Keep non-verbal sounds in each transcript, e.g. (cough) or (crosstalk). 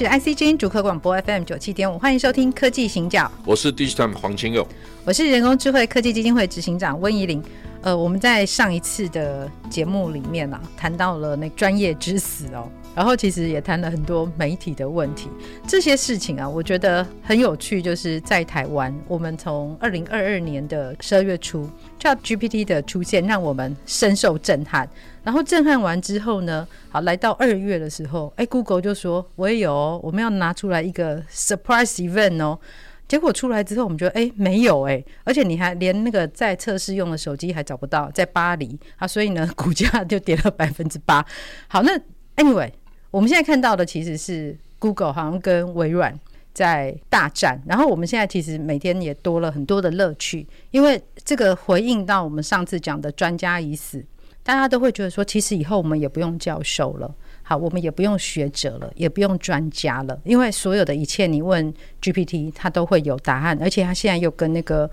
是 IC 之音主客广播 FM 九七点五，欢迎收听科技行脚。我是 Digitime 黄清佑，我是人工智慧科技基金会执行长温怡玲。呃，我们在上一次的节目里面啊，谈到了那专业之死哦，然后其实也谈了很多媒体的问题，这些事情啊，我觉得很有趣。就是在台湾，我们从二零二二年的十二月初，ChatGPT 的出现让我们深受震撼。然后震撼完之后呢，好，来到二月的时候，哎，Google 就说我也有哦，我们要拿出来一个 surprise event 哦。结果出来之后，我们觉得哎，没有哎，而且你还连那个在测试用的手机还找不到，在巴黎啊，所以呢，(laughs) 股价就跌了百分之八。好，那 anyway，我们现在看到的其实是 Google 好像跟微软在大战，然后我们现在其实每天也多了很多的乐趣，因为这个回应到我们上次讲的专家已死。大家都会觉得说，其实以后我们也不用教授了，好，我们也不用学者了，也不用专家了，因为所有的一切你问 GPT，它都会有答案，而且它现在又跟那个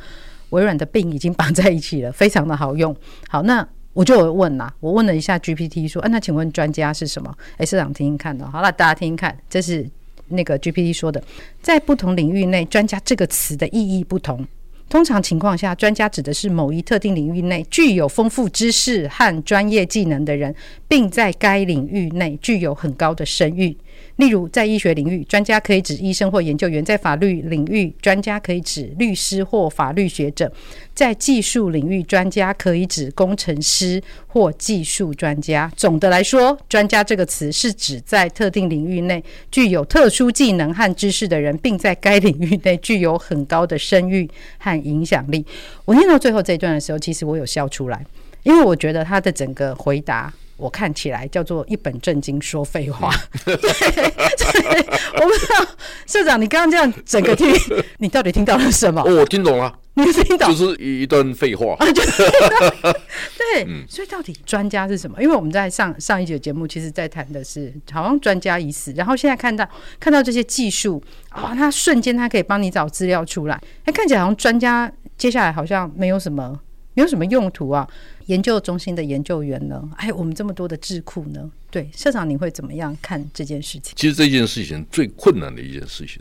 微软的病已经绑在一起了，非常的好用。好，那我就有问啦，我问了一下 GPT 说，啊，那请问专家是什么？哎，社长听听看哦。好了，大家听听看，这是那个 GPT 说的，在不同领域内，专家这个词的意义不同。通常情况下，专家指的是某一特定领域内具有丰富知识和专业技能的人，并在该领域内具有很高的声誉。例如，在医学领域，专家可以指医生或研究员；在法律领域，专家可以指律师或法律学者；在技术领域，专家可以指工程师或技术专家。总的来说，专家这个词是指在特定领域内具有特殊技能和知识的人，并在该领域内具有很高的声誉和影响力。我念到最后这一段的时候，其实我有笑出来，因为我觉得他的整个回答。我看起来叫做一本正经说废话，(laughs) 对，对，(laughs) 我不知道社长，你刚刚这样整个听，(laughs) 你到底听到了什么？哦，我听懂了，你听懂，就是一段废话。对，嗯、所以到底专家是什么？因为我们在上上一集的节目，其实在谈的是好像专家已死，然后现在看到看到这些技术啊，他瞬间他可以帮你找资料出来，哎，看起来好像专家接下来好像没有什么。没有什么用途啊？研究中心的研究员呢？哎，我们这么多的智库呢？对，社长，你会怎么样看这件事情？其实这件事情最困难的一件事情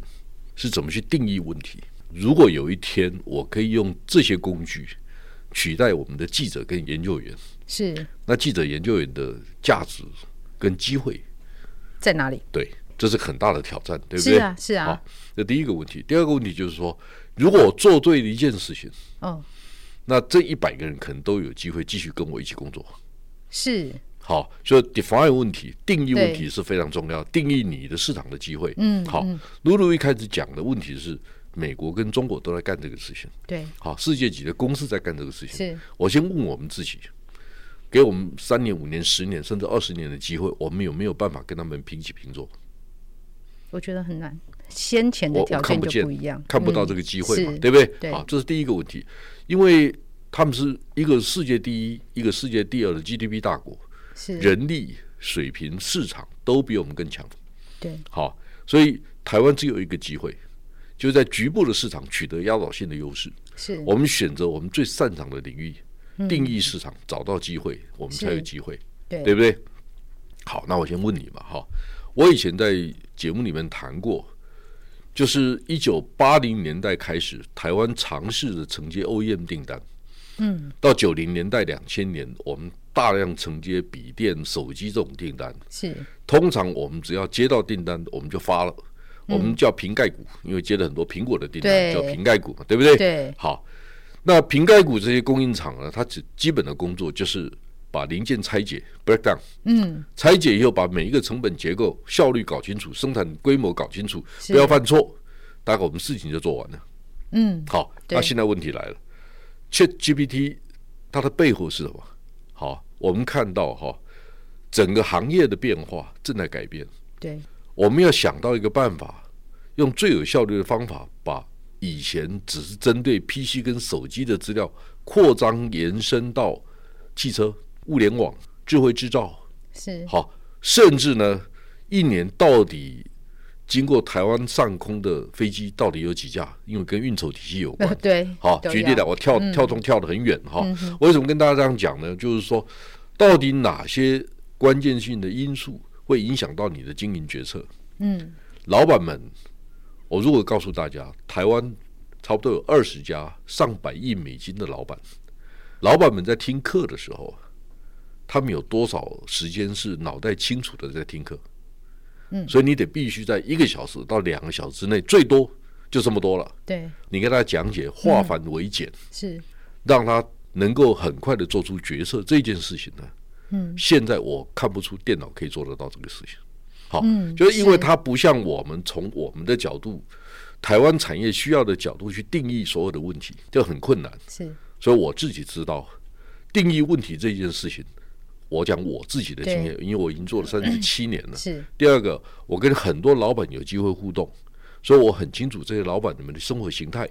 是怎么去定义问题。如果有一天我可以用这些工具取代我们的记者跟研究员，是那记者研究员的价值跟机会在哪里？对，这是很大的挑战，对不对？是啊，是啊。好，这第一个问题。第二个问题就是说，如果我做对了一件事情，哦。那这一百个人可能都有机会继续跟我一起工作，是好，所以 define 问题、定义问题是非常重要，定义你的市场的机会。嗯，好，露露一开始讲的问题是，美国跟中国都在干这个事情，对，好，世界级的公司在干这个事情。是，我先问我们自己，给我们三年、五年、十年甚至二十年的机会，我们有没有办法跟他们平起平坐？我觉得很难，先前的条件就不一样，看不到这个机会嘛，对不对？好，这是第一个问题。因为他们是一个世界第一、一个世界第二的 GDP 大国，是人力水平、市场都比我们更强。对，好，所以台湾只有一个机会，就是在局部的市场取得压倒性的优势。是我们选择我们最擅长的领域，定义市场，找到机会，我们才有机会，对，对不对？好，那我先问你嘛，哈，我以前在节目里面谈过。就是一九八零年代开始，台湾尝试着承接 OEM 订单，嗯，到九零年代、两千年，我们大量承接笔电、手机这种订单。是，通常我们只要接到订单，我们就发了，我们叫瓶盖股，因为接了很多苹果的订单，叫瓶盖股嘛，对不对？对。好，那瓶盖股这些供应厂呢，它只基本的工作就是。把零件拆解，breakdown，嗯，拆解以后把每一个成本结构、效率搞清楚，生产规模搞清楚，不要犯错，大概我们事情就做完了。嗯，好，那现在问题来了，ChatGPT 它的背后是什么？好，我们看到哈，整个行业的变化正在改变。对，我们要想到一个办法，用最有效率的方法，把以前只是针对 PC 跟手机的资料扩张延伸到汽车、物联网、智慧制造，是好，甚至呢，一年到底经过台湾上空的飞机到底有几架？因为跟运筹体系有关。(laughs) 对，好，举例来，我跳跳动跳得很远哈。为什么跟大家这样讲呢？就是说，到底哪些关键性的因素会影响到你的经营决策？嗯，老板们，我如果告诉大家，台湾差不多有二十家上百亿美金的老板，老板们在听课的时候，他们有多少时间是脑袋清楚的在听课？嗯，所以你得必须在一个小时到两个小时之内，最多就这么多了。对，你跟他讲解，化繁为简，是让他能够很快的做出决策。这件事情呢，嗯，现在我看不出电脑可以做得到这个事情。好，嗯，就是因为它不像我们从我们的角度，台湾产业需要的角度去定义所有的问题，就很困难。是，所以我自己知道定义问题这件事情。我讲我自己的经验，因为我已经做了三十七年了。是。第二个，我跟很多老板有机会互动，所以我很清楚这些老板你们的生活形态，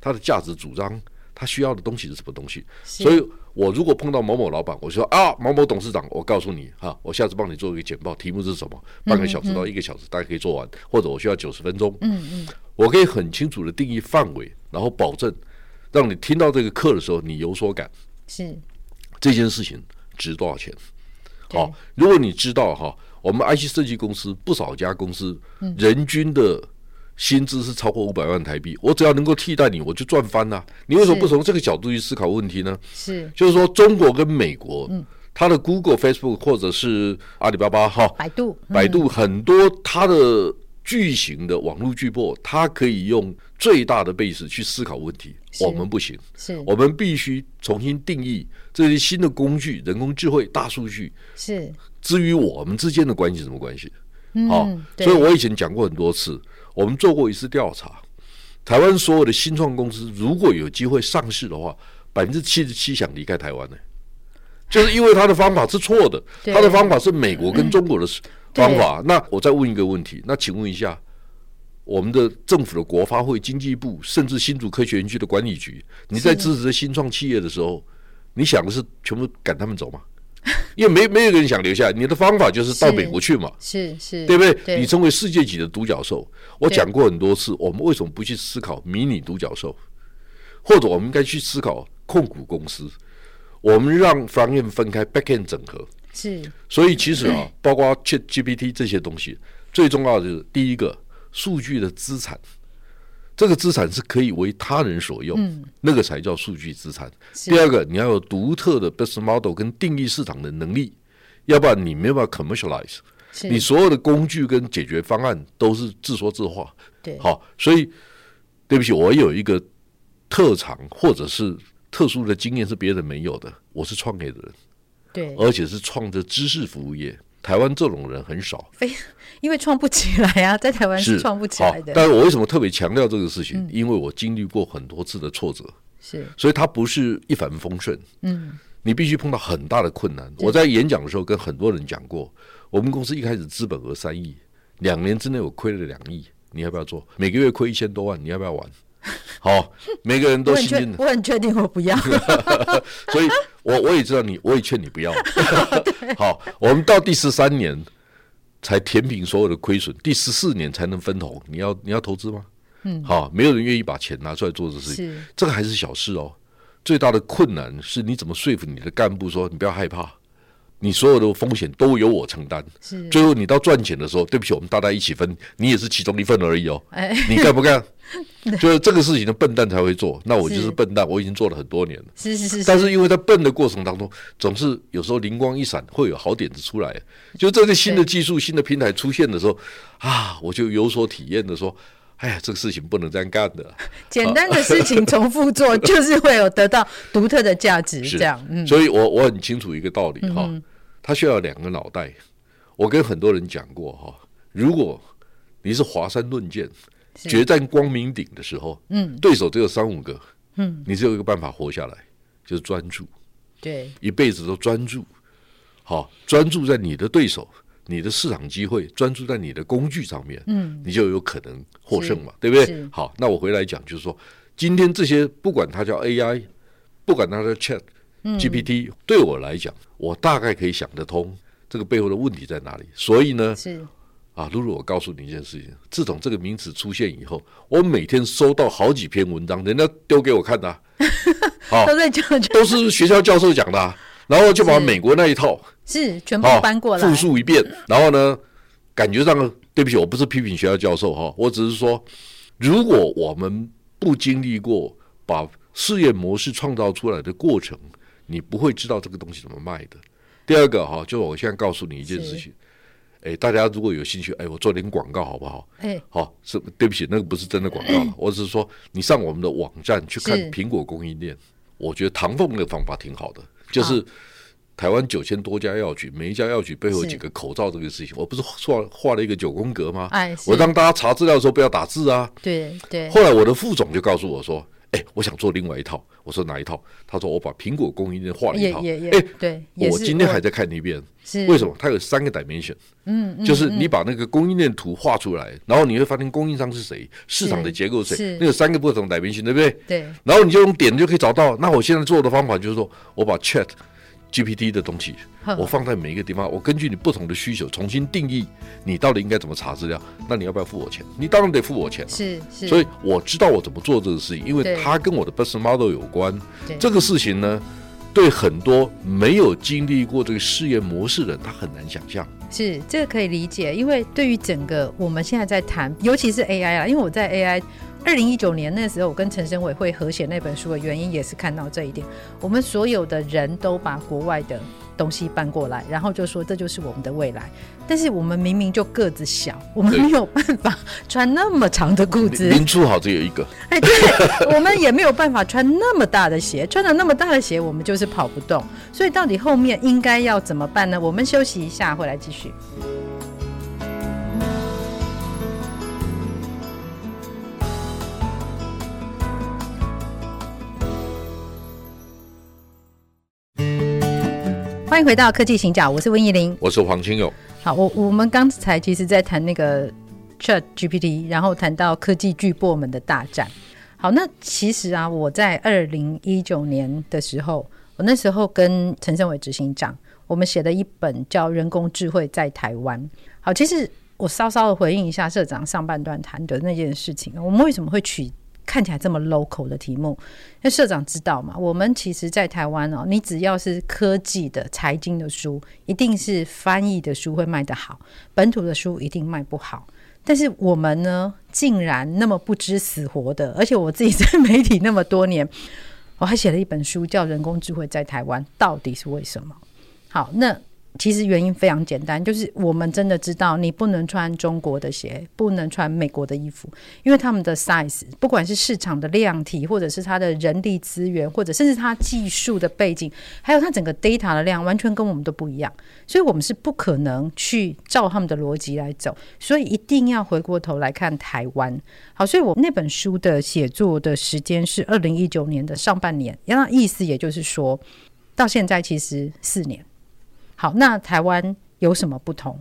他的价值主张，他需要的东西是什么东西。所以我如果碰到某某老板，我说啊，某某董事长，我告诉你哈，我下次帮你做一个简报，题目是什么？半个小时到一个小时，大家可以做完，或者我需要九十分钟。嗯嗯。我可以很清楚的定义范围，然后保证让你听到这个课的时候，你有所感。是。这件事情。值多少钱？好，如果你知道哈，我们 IC 设计公司不少家公司，人均的薪资是超过五百万台币。我只要能够替代你，我就赚翻了。你为什么不从这个角度去思考问题呢？是，就是说中国跟美国，它的 Google、Facebook 或者是阿里巴巴哈，百度、百度很多它的。巨型的网络巨擘，它可以用最大的 base 去思考问题，我们不行。是，我们必须重新定义这些新的工具，人工智慧、大数据。是，至于我们之间的关系什么关系？嗯、好，所以我以前讲过很多次，我们做过一次调查，台湾所有的新创公司如果有机会上市的话，百分之七十七想离开台湾呢，就是因为他的方法是错的，他的方法是美国跟中国的。方法，那我再问一个问题，那请问一下，我们的政府的国发会、经济部，甚至新竹科学园区的管理局，你在支持新创企业的时候，你想的是全部赶他们走吗？(laughs) 因为没没有人想留下，你的方法就是到美国去嘛，是是，对不对？对，你成为世界级的独角兽，我讲过很多次，我们为什么不去思考迷你独角兽，或者我们应该去思考控股公司，我们让 front end 分开，back end 整合。是，所以其实啊，(clears throat) 包括 ChatGPT 这些东西，最重要的就是第一个，数据的资产，这个资产是可以为他人所用，嗯、那个才叫数据资产。第二个，你要有独特的 business model 跟定义市场的能力，要不然你没有办法 commercialize，你所有的工具跟解决方案都是自说自话。对，好，所以对不起，我有一个特长或者是特殊的经验是别人没有的，我是创业的人。对，而且是创着知识服务业，台湾这种人很少，非 (laughs) 因为创不起来啊，(laughs) 在台湾是创不起来的。但是我为什么特别强调这个事情？嗯、因为我经历过很多次的挫折，是，所以它不是一帆风顺。嗯，你必须碰到很大的困难。我在演讲的时候跟很多人讲过，我们公司一开始资本额三亿，两年之内我亏了两亿，你要不要做？每个月亏一千多万，你要不要玩？好，每个人都心惊。我很确定我不要，(laughs) 所以我我也知道你，我也劝你不要。(laughs) (laughs) 好，我们到第十三年才填平所有的亏损，第十四年才能分红。你要你要投资吗？嗯，好，没有人愿意把钱拿出来做这事情。这个还是小事哦。最大的困难是你怎么说服你的干部说你不要害怕。你所有的风险都由我承担，最后你到赚钱的时候，对不起，我们大家一起分，你也是其中一份而已哦。哎、你干不干？(laughs) 就是这个事情的笨蛋才会做，那我就是笨蛋，我已经做了很多年了。是是是。但是因为在笨的过程当中，总是有时候灵光一闪，会有好点子出来。就这些新的技术、新的平台出现的时候，啊，我就有所体验的说，哎呀，这个事情不能这样干的。(laughs) 简单的事情重复做，就是会有得到独特的价值。(laughs) 这样，嗯。所以我我很清楚一个道理哈。嗯他需要两个脑袋。我跟很多人讲过哈，如果你是华山论剑、决战光明顶的时候，嗯，对手只有三五个，嗯，你只有一个办法活下来，就是专注。对，一辈子都专注。好，专注在你的对手、你的市场机会，专注在你的工具上面，嗯，你就有可能获胜嘛，对不对？好，那我回来讲，就是说，今天这些不管它叫 AI，不管它叫 Chat GPT，对我来讲，我大概可以想得通这个背后的问题在哪里。所以呢，是。啊，露露，我告诉你一件事情，自从这个名词出现以后，我每天收到好几篇文章，人家丢给我看的，啊，(laughs) 好，都在讲，都是学校教授讲的，啊，然后就把美国那一套是，全部搬过来，复述一遍，然后呢，感觉上，对不起，我不是批评学校教授哈，我只是说，如果我们不经历过把事业模式创造出来的过程，你不会知道这个东西怎么卖的。第二个哈，就是我现在告诉你一件事情。哎，大家如果有兴趣，哎，我做点广告好不好？哎，好，是对不起，那个不是真的广告，哎，我只是说你上我们的网站去看苹果供应链，我觉得唐凤那个方法挺好的，就是台湾九千多家药局，每一家药局背后有几个口罩这个事情，我不是画画了一个九宫格吗？哎，我让大家查资料的时候不要打字啊。对对。后来我的副总就告诉我说。哎，我想做另外一套。我说哪一套？他说我把苹果供应链画了一套。哎，对，我今天还在看一遍。是为什么？它有三个 dimension。嗯，就是你把那个供应链图画出来，然后你会发现供应商是谁，市场的结构是谁，那有三个不同 dimension，对不对？对。然后你就用点就可以找到。那我现在做的方法就是说，我把 chat。GPT 的东西，我放在每一个地方，我根据你不同的需求重新定义，你到底应该怎么查资料？那你要不要付我钱？你当然得付我钱了。是是，所以我知道我怎么做这个事情，因为它跟我的 business model 有关。这个事情呢，对很多没有经历过这个试验模式的人，他很难想象。是这个可以理解，因为对于整个我们现在在谈，尤其是 AI 啊，因为我在 AI。二零一九年那时候，我跟陈生伟会合写那本书的原因，也是看到这一点。我们所有的人都把国外的东西搬过来，然后就说这就是我们的未来。但是我们明明就个子小，我们没有办法穿那么长的裤子。(laughs) 民初好只有一个。哎，对，我们也没有办法穿那么大的鞋，穿了那么大的鞋，我们就是跑不动。所以到底后面应该要怎么办呢？我们休息一下，回来继续。迎回到科技行脚，我是温怡玲，我是黄清勇。好，我我们刚才其实在谈那个 Chat GPT，然后谈到科技巨擘们的大战。好，那其实啊，我在二零一九年的时候，我那时候跟陈胜伟执行长，我们写了一本叫《人工智慧在台湾》。好，其实我稍稍的回应一下社长上半段谈的那件事情，我们为什么会取？看起来这么 local 的题目，那社长知道吗？我们其实，在台湾哦，你只要是科技的、财经的书，一定是翻译的书会卖得好，本土的书一定卖不好。但是我们呢，竟然那么不知死活的，而且我自己在媒体那么多年，我还写了一本书，叫《人工智慧在台湾》，到底是为什么？好，那。其实原因非常简单，就是我们真的知道你不能穿中国的鞋，不能穿美国的衣服，因为他们的 size，不管是市场的量体，或者是他的人力资源，或者甚至他技术的背景，还有他整个 data 的量，完全跟我们都不一样，所以我们是不可能去照他们的逻辑来走，所以一定要回过头来看台湾。好，所以我那本书的写作的时间是二零一九年的上半年，那意思也就是说到现在其实四年。好，那台湾有什么不同？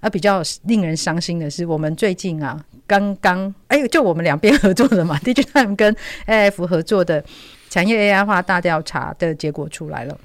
而比较令人伤心的是，我们最近啊，刚刚哎，就我们两边合作的嘛，DigiTime 跟 AF 合作的产业 AI 化大调查的结果出来了，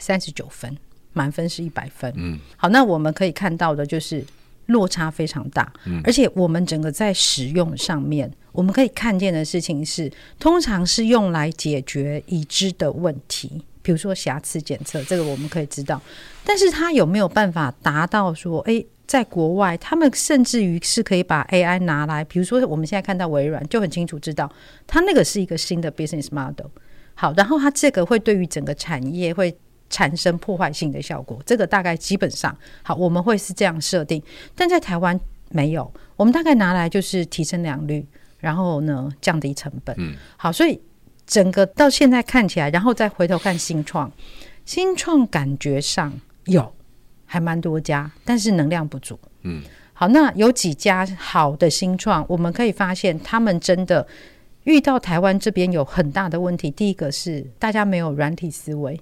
三十九分，满分是一百分。嗯，好，那我们可以看到的就是落差非常大，嗯，而且我们整个在使用上面，我们可以看见的事情是，通常是用来解决已知的问题。比如说瑕疵检测，这个我们可以知道，但是它有没有办法达到说，诶，在国外，他们甚至于是可以把 AI 拿来，比如说我们现在看到微软就很清楚知道，它那个是一个新的 business model。好，然后它这个会对于整个产业会产生破坏性的效果，这个大概基本上好，我们会是这样设定，但在台湾没有，我们大概拿来就是提升良率，然后呢降低成本。嗯，好，所以。整个到现在看起来，然后再回头看新创，新创感觉上有还蛮多家，但是能量不足。嗯，好，那有几家好的新创，我们可以发现他们真的遇到台湾这边有很大的问题。第一个是大家没有软体思维，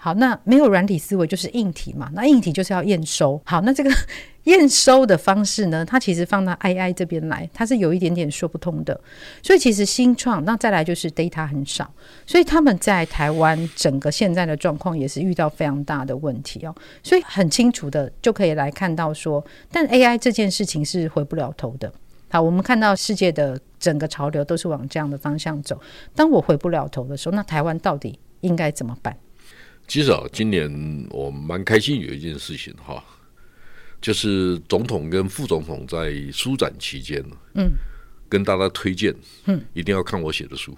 好，那没有软体思维就是硬体嘛？那硬体就是要验收。好，那这个 (laughs) 验收的方式呢？它其实放到 AI 这边来，它是有一点点说不通的。所以其实新创，那再来就是 data 很少，所以他们在台湾整个现在的状况也是遇到非常大的问题哦。所以很清楚的就可以来看到说，但 AI 这件事情是回不了头的。好，我们看到世界的整个潮流都是往这样的方向走。当我回不了头的时候，那台湾到底应该怎么办？其实啊，今年我蛮开心有一件事情哈，就是总统跟副总统在书展期间嗯，跟大家推荐，嗯，一定要看我写的书，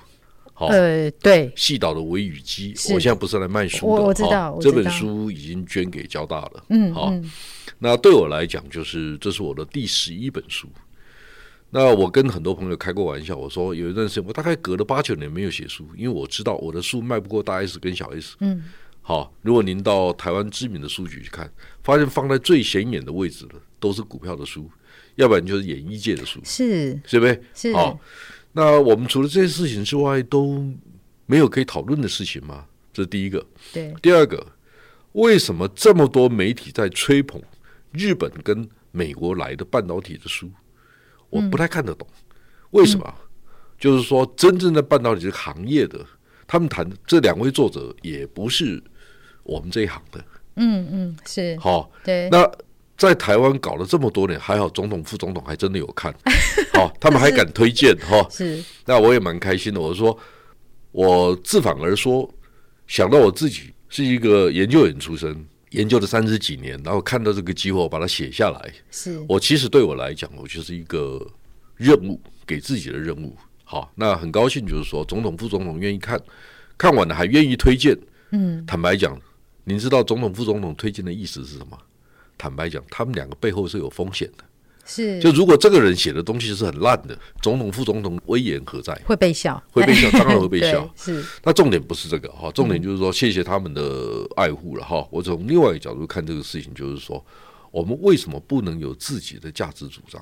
好，呃，对，细岛的微雨机，我现在不是来卖书的，我我知道，这本书已经捐给交大了，嗯，好，那对我来讲，就是这是我的第十一本书。那我跟很多朋友开过玩笑，我说有一段时间我大概隔了八九年没有写书，因为我知道我的书卖不过大 S 跟小 S，嗯。好，如果您到台湾知名的书局去看，发现放在最显眼的位置的都是股票的书，要不然就是演艺界的书，是，是不是？是。好，那我们除了这些事情之外，都没有可以讨论的事情吗？这是第一个。对。第二个，为什么这么多媒体在吹捧日本跟美国来的半导体的书？我不太看得懂，嗯、为什么？嗯、就是说，真正的半导体这个行业的，他们谈这两位作者也不是。我们这一行的，嗯嗯是好，对。那在台湾搞了这么多年，还好总统副总统还真的有看，(laughs) 好，他们还敢推荐哈，(laughs) 是。那我也蛮开心的。我说，我自反而说，想到我自己是一个研究员出身，研究了三十几年，然后看到这个机会，我把它写下来。是我其实对我来讲，我就是一个任务，给自己的任务。好，那很高兴，就是说总统副总统愿意看，看完了还愿意推荐。嗯，坦白讲。您知道总统、副总统推荐的意思是什么？坦白讲，他们两个背后是有风险的。是，就如果这个人写的东西是很烂的，总统、副总统威严何在？会被笑，会被笑，(laughs) 当然会被笑。是，那重点不是这个哈，重点就是说，谢谢他们的爱护了哈。我从另外一个角度看这个事情，就是说，我们为什么不能有自己的价值主张？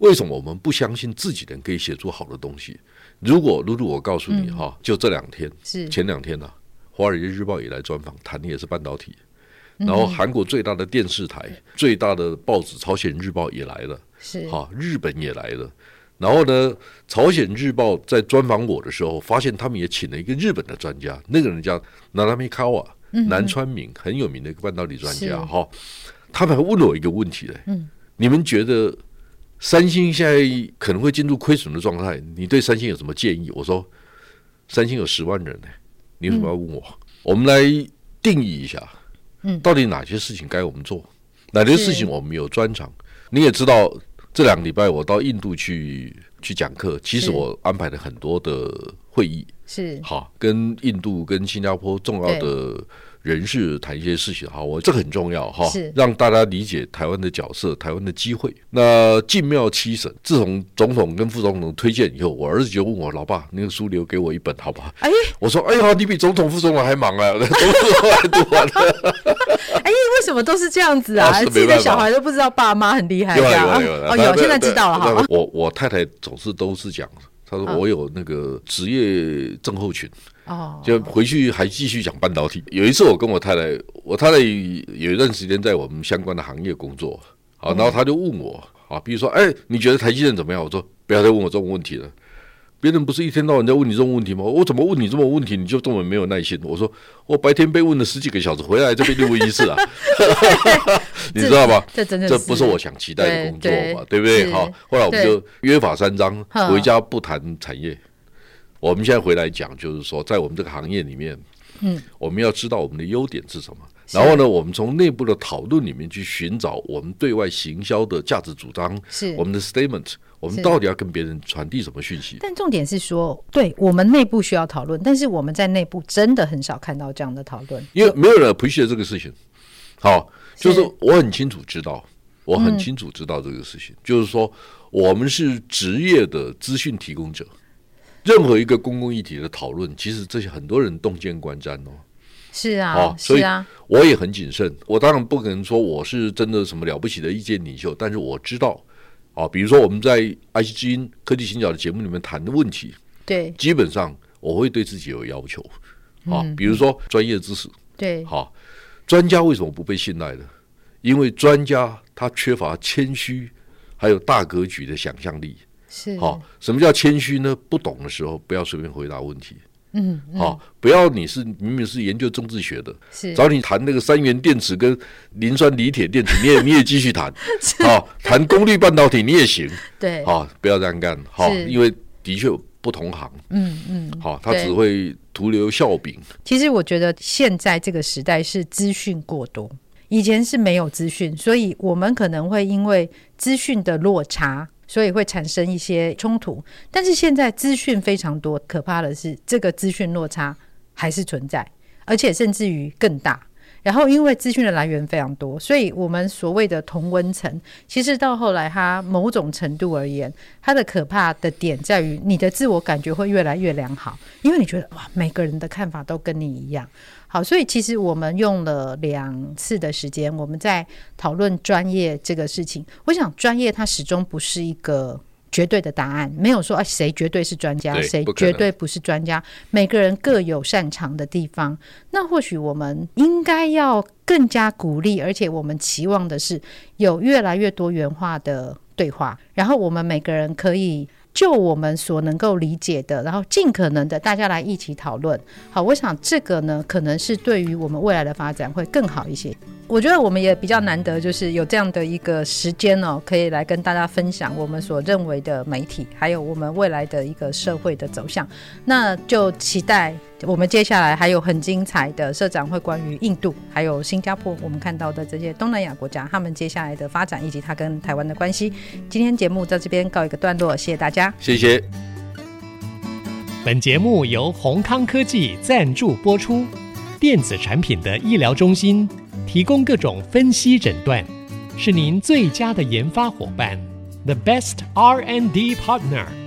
为什么我们不相信自己人可以写出好的东西？如果露露，我告诉你哈，就这两天，是前两天呢。《华尔街日报》也来专访，谈的也是半导体。然后韩国最大的电视台、嗯、最大的报纸《朝鲜日报》也来了，是哈，日本也来了。然后呢，《朝鲜日报》在专访我的时候，发现他们也请了一个日本的专家，那个人叫南川卡瓦，南川明，很有名的一个半导体专家哈。他们还问了我一个问题嘞，嗯、你们觉得三星现在可能会进入亏损的状态？你对三星有什么建议？我说，三星有十万人呢。你为什么要问我？嗯、我们来定义一下，嗯，到底哪些事情该我们做，嗯、哪些事情我们有专长？你也知道，这两个礼拜我到印度去去讲课，其实我安排了很多的会议，是好跟印度、跟新加坡重要的。人事谈一些事情，哈，我这很重要哈，让大家理解台湾的角色、台湾的机会。那进庙七省，自从总统跟副总统推荐以后，我儿子就问我：“老爸，那个书留给我一本，好不好？”哎，我说：“哎呀，你比总统、副总统还忙啊，(laughs) 都还读完了。(laughs) ”哎，为什么都是这样子啊？自己的小孩都不知道爸妈很厉害。有有有哦，有现在知道了哈。我我太太总是都是讲，她说我有那个职业症候群。哦，就回去还继续讲半导体。有一次我跟我太太，我太太有一段时间在我们相关的行业工作，好，然后他就问我，啊，比如说，哎，你觉得台积电怎么样？我说不要再问我这种问题了。别人不是一天到晚在问你这种问题吗？我怎么问你这种问题，你就这么没有耐心？我说我白天被问了十几个小时，回来这边录一次啊，(laughs) 你知道吧？这真的这不是我想期待的工作嘛，对不对？好，后来我们就约法三章，回家不谈产业。我们现在回来讲，就是说，在我们这个行业里面，嗯，我们要知道我们的优点是什么，然后呢，我们从内部的讨论里面去寻找我们对外行销的价值主张，是。我们的 statement，我们到底要跟别人传递什么讯息？但重点是说，对我们内部需要讨论，但是我们在内部真的很少看到这样的讨论，因为没有人 appreciate 这个事情。好，就是我很清楚知道，我很清楚知道这个事情，就是说，我们是职业的资讯提供者。任何一个公共议题的讨论，其实这些很多人洞见观瞻哦。是啊，哦、所以我也很谨慎。我当然不可能说我是真的什么了不起的意见领袖，但是我知道啊，比如说我们在爱惜之音科技行脚的节目里面谈的问题，对，基本上我会对自己有要求啊。比如说专业知识，对，好，专家为什么不被信赖呢？因为专家他缺乏谦虚，还有大格局的想象力。是，好，什么叫谦虚呢？不懂的时候不要随便回答问题。嗯，好，不要你是明明是研究政治学的，是。找你谈那个三元电池跟磷酸锂铁电池，你也你也继续谈，(laughs) 好，谈功率半导体你也行，对，好，不要这样干，好，因为的确不同行，嗯嗯，好，他只会徒留笑柄。其实我觉得现在这个时代是资讯过多，以前是没有资讯，所以我们可能会因为资讯的落差。所以会产生一些冲突，但是现在资讯非常多，可怕的是这个资讯落差还是存在，而且甚至于更大。然后因为资讯的来源非常多，所以我们所谓的同温层，其实到后来它某种程度而言，它的可怕的点在于你的自我感觉会越来越良好，因为你觉得哇，每个人的看法都跟你一样。好，所以其实我们用了两次的时间，我们在讨论专业这个事情。我想，专业它始终不是一个绝对的答案，没有说啊谁绝对是专家，谁绝对不是专家。每个人各有擅长的地方。那或许我们应该要更加鼓励，而且我们期望的是有越来越多元化的对话，然后我们每个人可以。就我们所能够理解的，然后尽可能的大家来一起讨论。好，我想这个呢，可能是对于我们未来的发展会更好一些。我觉得我们也比较难得，就是有这样的一个时间哦，可以来跟大家分享我们所认为的媒体，还有我们未来的一个社会的走向。那就期待。我们接下来还有很精彩的社长会关于印度还有新加坡，我们看到的这些东南亚国家，他们接下来的发展以及他跟台湾的关系。今天节目在这边告一个段落，谢谢大家家，谢谢。本节目由宏康科技赞助播出，电子产品的医疗中心提供各种分析诊断，是您最佳的研发伙伴，The best R&D partner。